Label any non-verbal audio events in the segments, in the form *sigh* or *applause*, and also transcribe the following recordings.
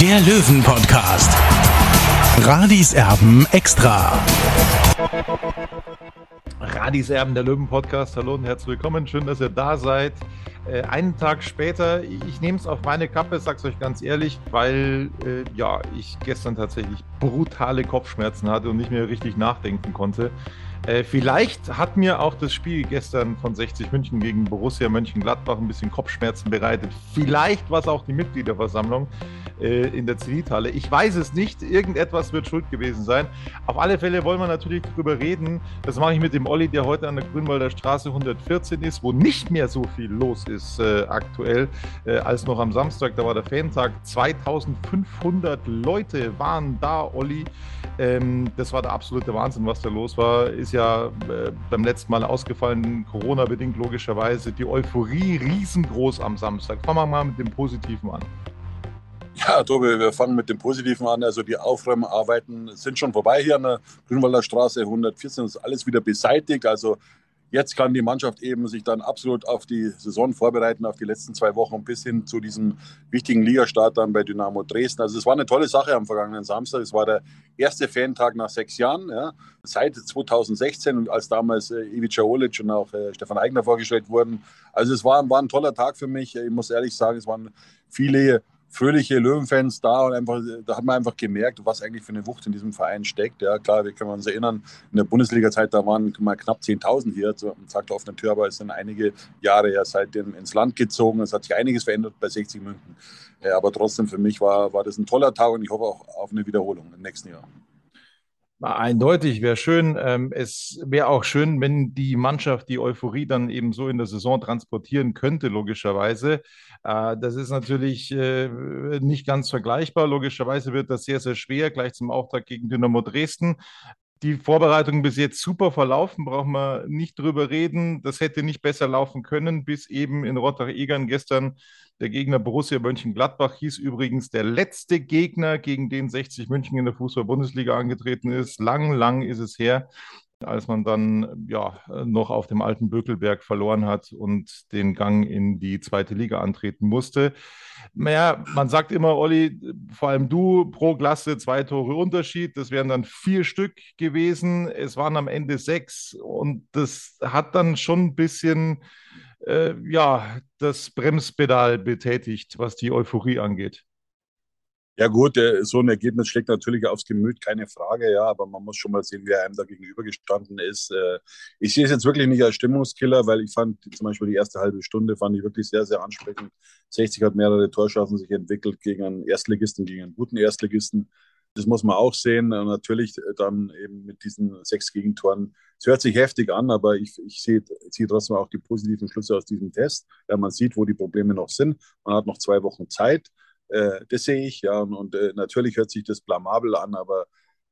der Löwen-Podcast. Radis Erben extra. Radis Erben, der Löwen-Podcast. Hallo und herzlich willkommen. Schön, dass ihr da seid. Äh, einen Tag später, ich nehme es auf meine Kappe, sag's euch ganz ehrlich, weil äh, ja, ich gestern tatsächlich brutale Kopfschmerzen hatte und nicht mehr richtig nachdenken konnte. Äh, vielleicht hat mir auch das Spiel gestern von 60 München gegen Borussia Mönchengladbach ein bisschen Kopfschmerzen bereitet. Vielleicht war es auch die Mitgliederversammlung äh, in der Zenithalle. Ich weiß es nicht. Irgendetwas wird schuld gewesen sein. Auf alle Fälle wollen wir natürlich darüber reden. Das mache ich mit dem Olli, der heute an der Grünwalder Straße 114 ist, wo nicht mehr so viel los ist äh, aktuell äh, als noch am Samstag. Da war der Fantag. 2500 Leute waren da, Olli. Ähm, das war der absolute Wahnsinn, was da los war. Ist ja äh, beim letzten Mal ausgefallen, Corona-bedingt logischerweise. Die Euphorie riesengroß am Samstag. Fangen wir mal mit dem Positiven an. Ja, Tobi, wir fangen mit dem Positiven an. Also die Aufräumarbeiten sind schon vorbei hier an der Grünwalder Straße 114. Das ist alles wieder beseitigt. Also jetzt kann die Mannschaft eben sich dann absolut auf die Saison vorbereiten, auf die letzten zwei Wochen bis hin zu diesem wichtigen Ligastart dann bei Dynamo Dresden. Also es war eine tolle Sache am vergangenen Samstag. Es war der erste Fantag nach sechs Jahren, ja, seit 2016, als damals äh, Ivica Olic und auch äh, Stefan Eigner vorgestellt wurden. Also es war, war ein toller Tag für mich. Ich muss ehrlich sagen, es waren viele fröhliche Löwenfans da und einfach, da hat man einfach gemerkt, was eigentlich für eine Wucht in diesem Verein steckt. Ja, klar, wir können uns erinnern, in der Bundesliga-Zeit, da waren mal knapp 10.000 hier, sagt auf der Tür, aber es sind einige Jahre ja seitdem ins Land gezogen. Es hat sich einiges verändert bei 60 München. Ja, aber trotzdem für mich war, war das ein toller Tag und ich hoffe auch auf eine Wiederholung im nächsten Jahr. Eindeutig wäre schön. Ähm, es wäre auch schön, wenn die Mannschaft die Euphorie dann eben so in der Saison transportieren könnte, logischerweise. Äh, das ist natürlich äh, nicht ganz vergleichbar. Logischerweise wird das sehr, sehr schwer, gleich zum Auftakt gegen Dynamo Dresden. Die Vorbereitung bis jetzt super verlaufen, brauchen wir nicht drüber reden. Das hätte nicht besser laufen können, bis eben in Rottach-Egern gestern der Gegner Borussia Mönchengladbach hieß übrigens der letzte Gegner, gegen den 60 München in der Fußball-Bundesliga angetreten ist. Lang, lang ist es her, als man dann ja noch auf dem alten Bökelberg verloren hat und den Gang in die zweite Liga antreten musste. Naja, man sagt immer, Olli, vor allem du pro Klasse zwei Tore Unterschied. Das wären dann vier Stück gewesen. Es waren am Ende sechs und das hat dann schon ein bisschen äh, ja, das Bremspedal betätigt, was die Euphorie angeht. Ja gut, so ein Ergebnis schlägt natürlich aufs Gemüt, keine Frage, ja, aber man muss schon mal sehen, wer einem da gegenübergestanden ist. Äh, ich sehe es jetzt wirklich nicht als Stimmungskiller, weil ich fand zum Beispiel die erste halbe Stunde fand ich wirklich sehr, sehr ansprechend. 60 hat mehrere Torschancen sich entwickelt gegen einen Erstligisten, gegen einen guten Erstligisten. Das muss man auch sehen. Und natürlich dann eben mit diesen sechs Gegentoren. Es hört sich heftig an, aber ich, ich sehe, ziehe trotzdem auch die positiven Schlüsse aus diesem Test. Ja, man sieht, wo die Probleme noch sind. Man hat noch zwei Wochen Zeit. Äh, das sehe ich, ja. Und, und äh, natürlich hört sich das blamabel an, aber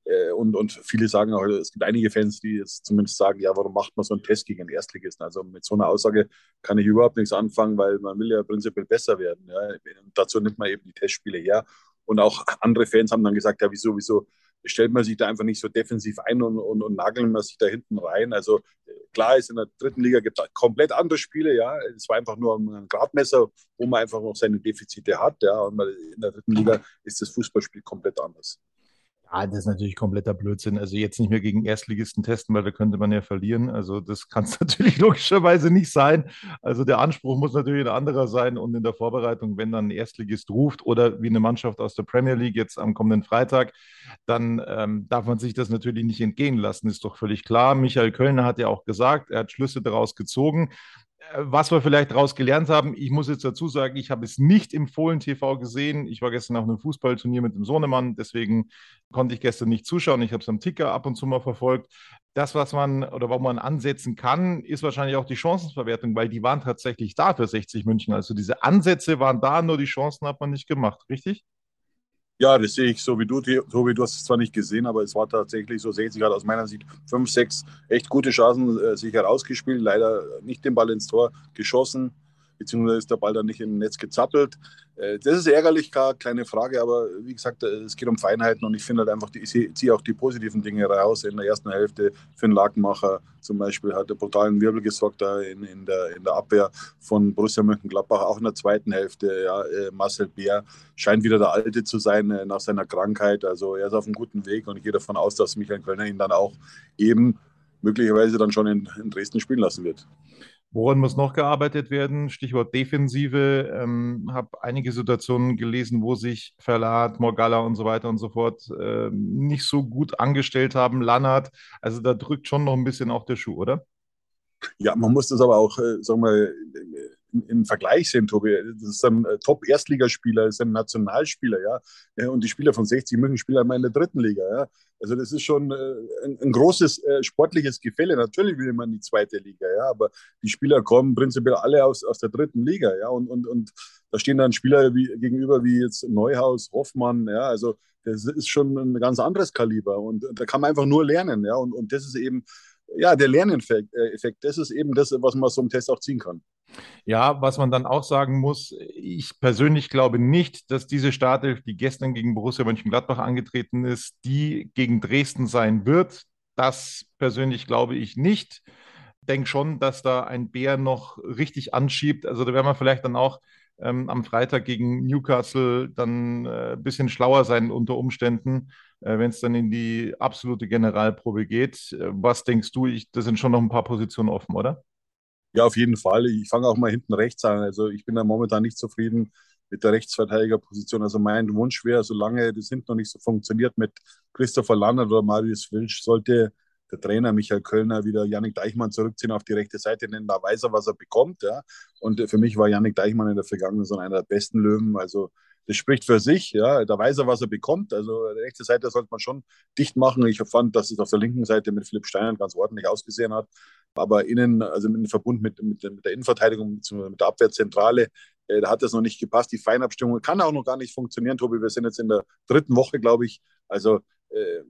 äh, und, und viele sagen auch, es gibt einige Fans, die jetzt zumindest sagen, ja, warum macht man so einen Test gegen einen Erstligisten? Also mit so einer Aussage kann ich überhaupt nichts anfangen, weil man will ja prinzipiell besser werden. Ja. Dazu nimmt man eben die Testspiele her. Und auch andere Fans haben dann gesagt, ja, wieso, wieso stellt man sich da einfach nicht so defensiv ein und, und, und nagelt man sich da hinten rein. Also klar ist in der dritten Liga gibt es komplett andere Spiele, ja. Es war einfach nur ein Gradmesser, wo man einfach noch seine Defizite hat, ja. Und in der dritten Liga ist das Fußballspiel komplett anders. Ja, das ist natürlich kompletter Blödsinn. Also jetzt nicht mehr gegen Erstligisten testen, weil da könnte man ja verlieren. Also das *laughs* kann es natürlich logischerweise nicht sein. Also der Anspruch muss natürlich ein anderer sein. Und in der Vorbereitung, wenn dann ein Erstligist ruft oder wie eine Mannschaft aus der Premier League jetzt am kommenden Freitag, dann ähm, darf man sich das natürlich nicht entgehen lassen. Ist doch völlig klar. Michael Kölner hat ja auch gesagt, er hat Schlüsse daraus gezogen was wir vielleicht daraus gelernt haben, ich muss jetzt dazu sagen, ich habe es nicht im Fohlen-TV gesehen. Ich war gestern auf einem Fußballturnier mit dem Sohnemann, deswegen konnte ich gestern nicht zuschauen. Ich habe es am Ticker ab und zu mal verfolgt. Das, was man oder wo man ansetzen kann, ist wahrscheinlich auch die Chancenverwertung, weil die waren tatsächlich da für 60 München. Also diese Ansätze waren da, nur die Chancen hat man nicht gemacht, richtig? Ja, das sehe ich so wie du, Tobi. Du hast es zwar nicht gesehen, aber es war tatsächlich so. 60 hat aus meiner Sicht fünf, sechs echt gute Chancen äh, sich herausgespielt. Leider nicht den Ball ins Tor geschossen beziehungsweise ist der Ball dann nicht im Netz gezappelt. Äh, das ist ärgerlich, klar, kleine Frage, aber wie gesagt, äh, es geht um Feinheiten und ich finde halt einfach, ich ziehe auch die positiven Dinge raus. In der ersten Hälfte für den Lakenmacher zum Beispiel hat der brutalen Wirbel gesorgt da in, in, der, in der Abwehr von Borussia Mönchengladbach. Auch in der zweiten Hälfte, ja, äh, Marcel Bär scheint wieder der Alte zu sein nach seiner Krankheit. Also er ist auf einem guten Weg und ich gehe davon aus, dass Michael Kölner ihn dann auch eben möglicherweise dann schon in, in Dresden spielen lassen wird. Woran muss noch gearbeitet werden? Stichwort Defensive. Ähm, habe einige Situationen gelesen, wo sich Verlat, Morgalla und so weiter und so fort äh, nicht so gut angestellt haben. Lannert. Also da drückt schon noch ein bisschen auch der Schuh, oder? Ja, man muss das aber auch, äh, sagen wir, im Vergleich sehen, Tobi. Das ist ein äh, Top-Erstligaspieler, ist ein Nationalspieler, ja. Und die Spieler von 60 München spielen einmal in der dritten Liga, ja. Also das ist schon äh, ein, ein, großes äh, sportliches Gefälle. Natürlich will man die zweite Liga, ja, aber die Spieler kommen prinzipiell alle aus, aus der dritten Liga, ja. Und, und, und da stehen dann Spieler wie, gegenüber wie jetzt Neuhaus, Hoffmann, ja. Also das ist schon ein ganz anderes Kaliber und da kann man einfach nur lernen, ja. Und, und das ist eben ja, der Lerneffekt, das ist eben das, was man aus so einem Test auch ziehen kann. Ja, was man dann auch sagen muss, ich persönlich glaube nicht, dass diese Startelf, die gestern gegen Borussia Mönchengladbach angetreten ist, die gegen Dresden sein wird. Das persönlich glaube ich nicht. Denke schon, dass da ein Bär noch richtig anschiebt. Also da werden wir vielleicht dann auch ähm, am Freitag gegen Newcastle dann äh, ein bisschen schlauer sein unter Umständen, äh, wenn es dann in die absolute Generalprobe geht. Äh, was denkst du? Ich, da sind schon noch ein paar Positionen offen, oder? Ja, auf jeden Fall. Ich fange auch mal hinten rechts an. Also ich bin da momentan nicht zufrieden mit der Rechtsverteidigerposition. Also mein Wunsch wäre, solange das hinten noch nicht so funktioniert mit Christopher Lannert oder Marius Wilsch, sollte der Trainer Michael Kölner wieder Janik Deichmann zurückziehen auf die rechte Seite, denn da weiß er, was er bekommt. Ja. Und für mich war Janik Deichmann in der Vergangenheit so einer der besten Löwen. Also das spricht für sich. Ja. Da weiß er, was er bekommt. Also die rechte Seite sollte man schon dicht machen. Ich fand, dass es auf der linken Seite mit Philipp Steiner ganz ordentlich ausgesehen hat. Aber innen, also im Verbund mit, mit, mit der Innenverteidigung, mit der Abwehrzentrale, äh, da hat das noch nicht gepasst. Die Feinabstimmung kann auch noch gar nicht funktionieren, Tobi. Wir sind jetzt in der dritten Woche, glaube ich. Also äh,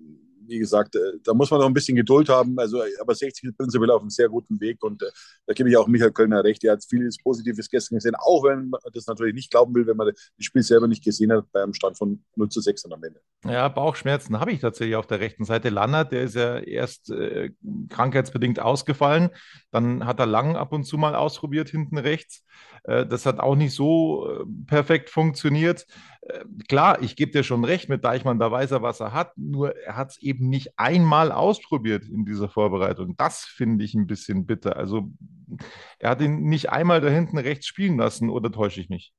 wie gesagt, äh, da muss man noch ein bisschen Geduld haben. Also, aber 60 ist prinzipiell auf einem sehr guten Weg und äh, da gebe ich auch Michael Kölner recht. Er hat vieles Positives gestern gesehen, auch wenn man das natürlich nicht glauben will, wenn man das Spiel selber nicht gesehen hat, bei einem Stand von 0 zu 6 am Ende. Ja, Bauchschmerzen habe ich tatsächlich auf der rechten Seite. Lannert, der ist ja erst äh, krankheitsbedingt ausgefallen. Dann hat er lang ab und zu mal ausprobiert hinten rechts. Äh, das hat auch nicht so äh, perfekt funktioniert. Äh, klar, ich gebe dir schon recht mit Deichmann, da weiß er, was er hat, nur er hat es eben nicht einmal ausprobiert in dieser Vorbereitung. Das finde ich ein bisschen bitter. Also er hat ihn nicht einmal da hinten rechts spielen lassen, oder täusche ich mich?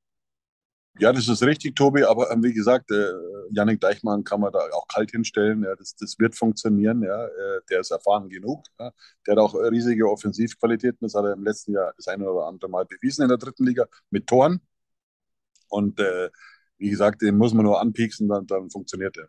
Ja, das ist richtig, Tobi, aber wie gesagt, äh, Yannick Deichmann kann man da auch kalt hinstellen. Ja, das, das wird funktionieren. Ja, äh, der ist erfahren genug. Ja. Der hat auch riesige Offensivqualitäten. Das hat er im letzten Jahr das eine oder andere Mal bewiesen in der dritten Liga mit Toren. Und äh, wie gesagt, den muss man nur anpieksen, dann, dann funktioniert er.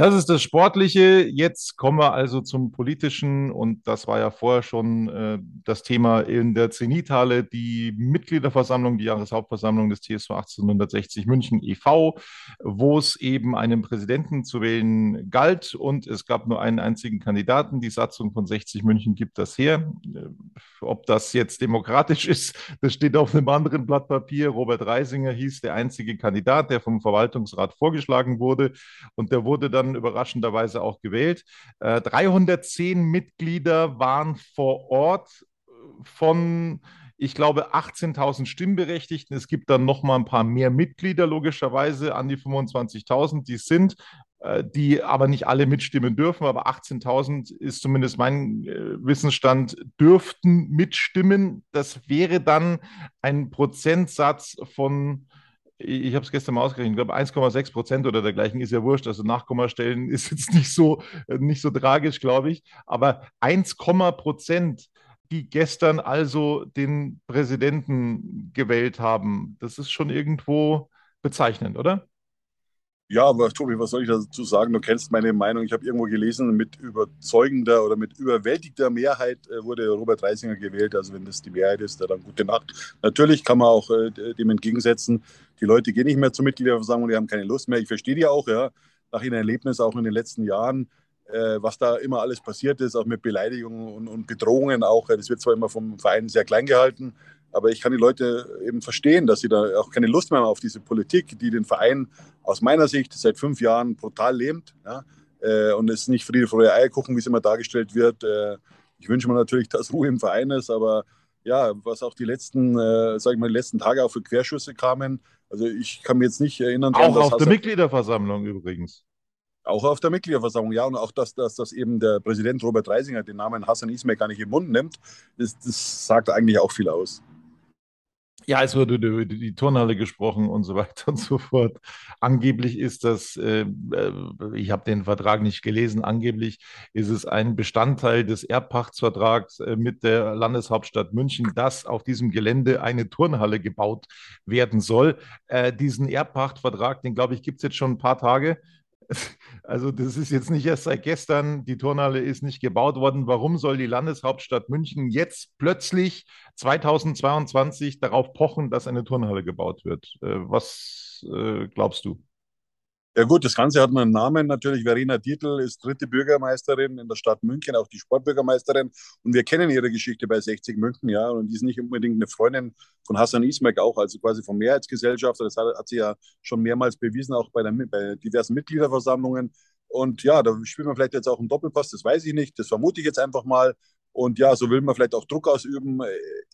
Das ist das Sportliche. Jetzt kommen wir also zum Politischen und das war ja vorher schon äh, das Thema in der Zenithalle, die Mitgliederversammlung, die Jahreshauptversammlung des TSV 1860 München e.V., wo es eben einen Präsidenten zu wählen galt und es gab nur einen einzigen Kandidaten. Die Satzung von 60 München gibt das her. Äh, ob das jetzt demokratisch ist, das steht auf einem anderen Blatt Papier. Robert Reisinger hieß der einzige Kandidat, der vom Verwaltungsrat vorgeschlagen wurde und der wurde dann überraschenderweise auch gewählt. Äh, 310 Mitglieder waren vor Ort äh, von ich glaube, 18.000 Stimmberechtigten. Es gibt dann noch mal ein paar mehr Mitglieder, logischerweise, an die 25.000, die sind, äh, die aber nicht alle mitstimmen dürfen. Aber 18.000 ist zumindest mein äh, Wissensstand, dürften mitstimmen. Das wäre dann ein Prozentsatz von ich, ich habe es gestern mal ausgerechnet, ich glaube 1,6 Prozent oder dergleichen ist ja wurscht. Also Nachkommastellen *laughs* ist jetzt nicht so, nicht so tragisch, glaube ich. Aber 1, Prozent, die gestern also den Präsidenten gewählt haben, das ist schon irgendwo bezeichnend, oder? Ja, aber Tobi, was soll ich dazu sagen? Du kennst meine Meinung. Ich habe irgendwo gelesen, mit überzeugender oder mit überwältigter Mehrheit äh, wurde Robert Reisinger gewählt. Also wenn das die Mehrheit ist, dann gute Nacht. Natürlich kann man auch äh, dem entgegensetzen, die Leute gehen nicht mehr zur Mitgliederversammlung, die haben keine Lust mehr. Ich verstehe die auch, ja, nach ihrem Erlebnis auch in den letzten Jahren, äh, was da immer alles passiert ist, auch mit Beleidigungen und, und Bedrohungen auch. Das wird zwar immer vom Verein sehr klein gehalten, aber ich kann die Leute eben verstehen, dass sie da auch keine Lust mehr haben auf diese Politik, die den Verein aus meiner Sicht seit fünf Jahren brutal lähmt. Ja? Äh, und es ist nicht Friede, Freude, Eierkuchen, wie es immer dargestellt wird. Äh, ich wünsche mir natürlich, dass Ruhe im Verein ist, aber ja, was auch die letzten, äh, sag ich mal, die letzten Tage auch für Querschüsse kamen. Also ich kann mir jetzt nicht erinnern. Auch auf der Mitgliederversammlung übrigens. Auch auf der Mitgliederversammlung, ja. Und auch, dass, dass, dass eben der Präsident Robert Reisinger den Namen Hassan Ismail gar nicht im Mund nimmt, das, das sagt eigentlich auch viel aus. Ja, es wurde über die Turnhalle gesprochen und so weiter und so fort. Angeblich ist das, äh, äh, ich habe den Vertrag nicht gelesen, angeblich ist es ein Bestandteil des Erbpachtsvertrags äh, mit der Landeshauptstadt München, dass auf diesem Gelände eine Turnhalle gebaut werden soll. Äh, diesen Erbpachtvertrag, den glaube ich, gibt es jetzt schon ein paar Tage. Also das ist jetzt nicht erst seit gestern, die Turnhalle ist nicht gebaut worden. Warum soll die Landeshauptstadt München jetzt plötzlich 2022 darauf pochen, dass eine Turnhalle gebaut wird? Äh, was äh, glaubst du? Ja gut, das Ganze hat einen Namen natürlich. Verena Dietl ist dritte Bürgermeisterin in der Stadt München, auch die Sportbürgermeisterin. Und wir kennen ihre Geschichte bei 60 München, ja. Und die ist nicht unbedingt eine Freundin von Hassan Ismail auch, also quasi von Mehrheitsgesellschaft. Das hat, hat, sie ja schon mehrmals bewiesen, auch bei, der, bei diversen Mitgliederversammlungen. Und ja, da spielt man vielleicht jetzt auch einen Doppelpass, das weiß ich nicht. Das vermute ich jetzt einfach mal. Und ja, so will man vielleicht auch Druck ausüben.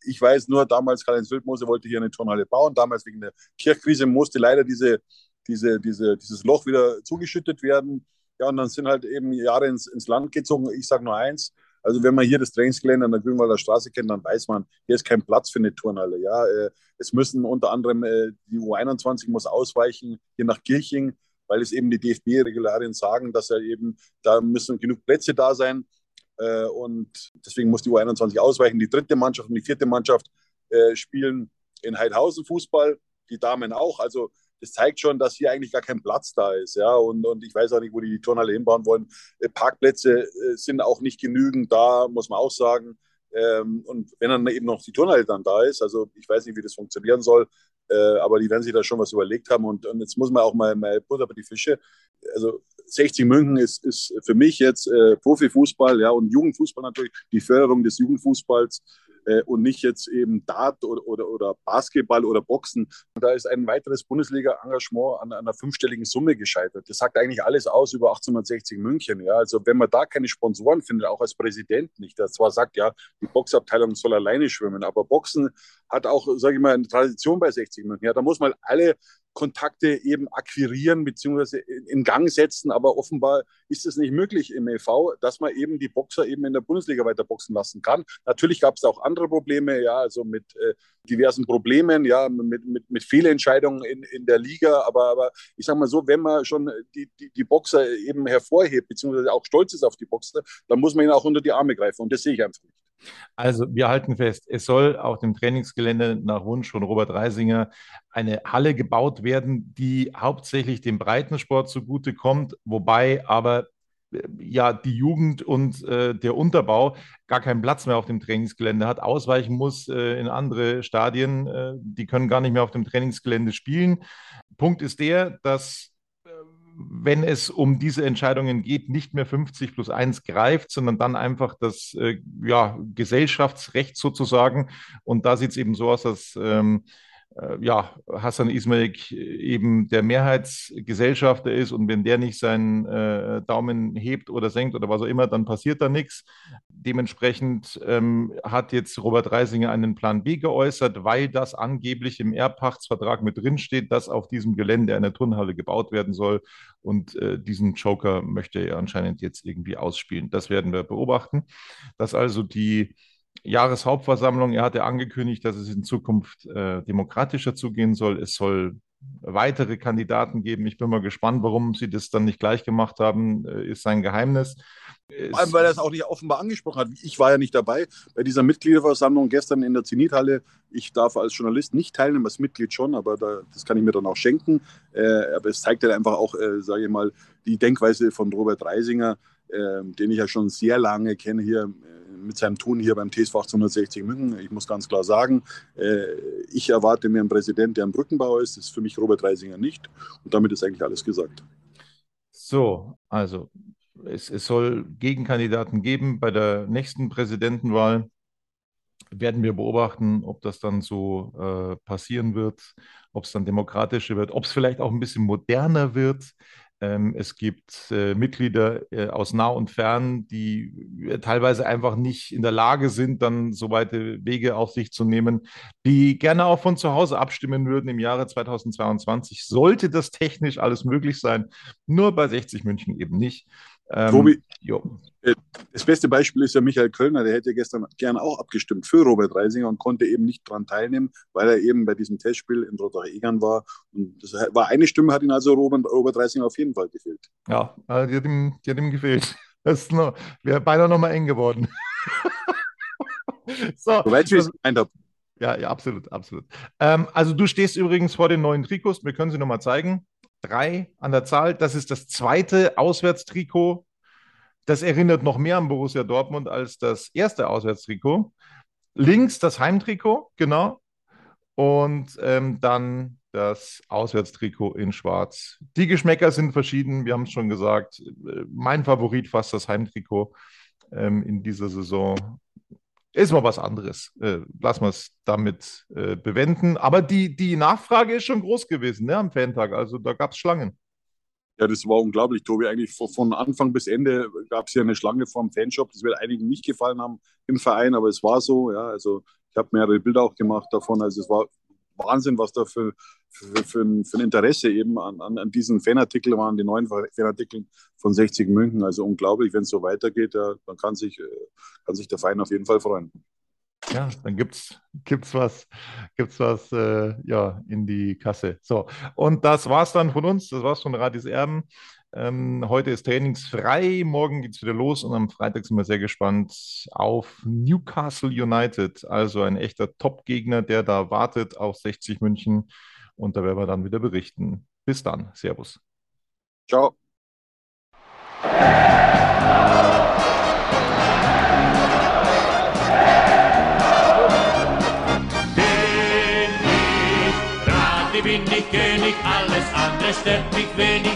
Ich weiß nur, damals Karl-Heinz Wildmose wollte hier eine Turnhalle bauen. Damals wegen der Kirchkrise musste leider diese diese, diese, dieses Loch wieder zugeschüttet werden. Ja, und dann sind halt eben Jahre ins, ins Land gezogen. Ich sage nur eins, also wenn man hier das Trainingsgelände an der Grünwalder Straße kennt, dann weiß man, hier ist kein Platz für eine Turnhalle. Ja, äh, es müssen unter anderem äh, die U21 muss ausweichen hier nach Kirching, weil es eben die DFB-Regularien sagen, dass ja eben da müssen genug Plätze da sein. Äh, und deswegen muss die U21 ausweichen. Die dritte Mannschaft und die vierte Mannschaft spielen in Heidhausen Fußball, die Damen auch. Also das zeigt schon, dass hier eigentlich gar kein Platz da ist. Ja? Und, und ich weiß auch nicht, wo die die Turnhalle hinbauen wollen. Äh, Parkplätze äh, sind auch nicht genügend da, muss man auch sagen. Ähm, und wenn dann eben noch die Turnhalle dann da ist, also ich weiß nicht, wie das funktionieren soll, äh, aber die werden sich da schon was überlegt haben. Und, und jetzt muss man auch mal, mal Butter bei die Fische. Also 60 München ist, ist für mich jetzt äh, Profifußball ja, und Jugendfußball natürlich, die Förderung des Jugendfußballs äh, und nicht jetzt eben Dart oder, oder, oder, Basketball oder Boxen. Und da ist ein weiteres Bundesliga-Engagement an, an, einer fünfstelligen Summe gescheitert. Das sagt eigentlich alles aus über 1860 München. Ja? Also wenn man da keine Sponsoren findet, auch als Präsident nicht, der zwar sagt, ja, die Boxabteilung soll alleine schwimmen, aber Boxen hat auch, sage ich mal, eine Tradition bei 60 München. Ja, da muss man alle Kontakte eben akquirieren bzw. in Gang setzen. Aber offenbar ist es nicht möglich im EV, dass man eben die Boxer eben in der Bundesliga weiter boxen lassen kann. Natürlich gab es auch andere Probleme, ja, also mit äh, diversen Problemen, ja, mit, mit, mit Fehlentscheidungen in, in der Liga. Aber, aber ich sage mal so, wenn man schon die, die, die Boxer eben hervorhebt, beziehungsweise auch stolz ist auf die Boxer, dann muss man ihnen auch unter die Arme greifen. Und das sehe ich einfach nicht. Also wir halten fest, es soll auf dem Trainingsgelände nach Wunsch von Robert Reisinger eine Halle gebaut werden, die hauptsächlich dem Breitensport zugutekommt, wobei aber äh, ja die Jugend und äh, der Unterbau gar keinen Platz mehr auf dem Trainingsgelände hat, ausweichen muss äh, in andere Stadien. Äh, die können gar nicht mehr auf dem Trainingsgelände spielen. Punkt ist der, dass wenn es um diese Entscheidungen geht, nicht mehr 50 plus 1 greift, sondern dann einfach das äh, ja, Gesellschaftsrecht sozusagen. Und da sieht es eben so aus, dass ähm, äh, ja, Hassan Ismail eben der Mehrheitsgesellschafter ist und wenn der nicht seinen äh, Daumen hebt oder senkt oder was auch immer, dann passiert da nichts. Dementsprechend ähm, hat jetzt Robert Reisinger einen Plan B geäußert, weil das angeblich im Erbpachtsvertrag mit drinsteht, dass auf diesem Gelände eine Turnhalle gebaut werden soll und äh, diesen Joker möchte er anscheinend jetzt irgendwie ausspielen. Das werden wir beobachten, dass also die Jahreshauptversammlung. Er hatte angekündigt, dass es in Zukunft äh, demokratischer zugehen soll. Es soll weitere Kandidaten geben. Ich bin mal gespannt, warum sie das dann nicht gleich gemacht haben, äh, ist sein Geheimnis. Vor allem, weil er es auch nicht offenbar angesprochen hat. Ich war ja nicht dabei bei dieser Mitgliederversammlung gestern in der Zenithalle. Ich darf als Journalist nicht teilnehmen, als Mitglied schon, aber da, das kann ich mir dann auch schenken. Äh, aber es zeigt halt einfach auch, äh, sage ich mal, die Denkweise von Robert Reisinger, den ich ja schon sehr lange kenne hier äh, mit seinem Tun hier beim TSV 1860 München. Ich muss ganz klar sagen, äh, ich erwarte mir einen Präsidenten, der ein Brückenbauer ist. Das ist für mich Robert Reisinger nicht. Und damit ist eigentlich alles gesagt. So, also es, es soll Gegenkandidaten geben bei der nächsten Präsidentenwahl. Werden wir beobachten, ob das dann so äh, passieren wird, ob es dann demokratischer wird, ob es vielleicht auch ein bisschen moderner wird. Ähm, es gibt äh, Mitglieder äh, aus nah und fern, die äh, teilweise einfach nicht in der Lage sind, dann so weite Wege auf sich zu nehmen, die gerne auch von zu Hause abstimmen würden im Jahre 2022. Sollte das technisch alles möglich sein, nur bei 60 München eben nicht. Ähm, Tobi, äh, das beste Beispiel ist ja Michael Kölner, der hätte gestern gern auch abgestimmt für Robert Reisinger und konnte eben nicht daran teilnehmen, weil er eben bei diesem Testspiel in Rottach-Egern war. Und das war eine Stimme, hat ihn also Robert, Robert Reisinger auf jeden Fall gefehlt. Ja, äh, die hat ihm, die hat ihm gefehlt. *laughs* Das wäre beinahe noch mal eng geworden. *laughs* so, Soweit ich es gemeint habe. Ja, ja, absolut, absolut. Ähm, also du stehst übrigens vor den neuen Trikots, wir können sie nochmal zeigen drei an der Zahl. Das ist das zweite Auswärtstrikot. Das erinnert noch mehr an Borussia Dortmund als das erste Auswärtstrikot. Links das Heimtrikot, genau. Und ähm, dann das Auswärtstrikot in Schwarz. Die Geschmäcker sind verschieden, wir haben es schon gesagt. Mein Favorit fast das Heimtrikot ähm, in dieser Saison ist mal was anderes. Äh, lassen wir es damit äh, bewenden. Aber die, die Nachfrage ist schon groß gewesen ne, am Fantag. Also da gab es Schlangen. Ja, das war unglaublich, Tobi. Eigentlich von Anfang bis Ende gab es ja eine Schlange vor Fanshop. Das wird einigen nicht gefallen haben im Verein, aber es war so. Ja, also ich habe mehrere Bilder auch gemacht davon. Also es war Wahnsinn, was da für, für, für, ein, für ein Interesse eben an, an, an diesen Fanartikeln waren, die neuen Fanartikeln von 60 München. Also unglaublich, wenn es so weitergeht, ja, dann kann sich, äh, kann sich der Verein auf jeden Fall freuen. Ja, dann gibt's gibt's was, gibt's was äh, ja, in die Kasse. So, und das war's dann von uns. Das war's von Radis Erben. Ähm, heute ist trainingsfrei, morgen geht es wieder los und am Freitag sind wir sehr gespannt auf Newcastle United. Also ein echter Top-Gegner, der da wartet auf 60 München. Und da werden wir dann wieder berichten. Bis dann. Servus. Ciao. bin ich König, alles andere stört mich wenig,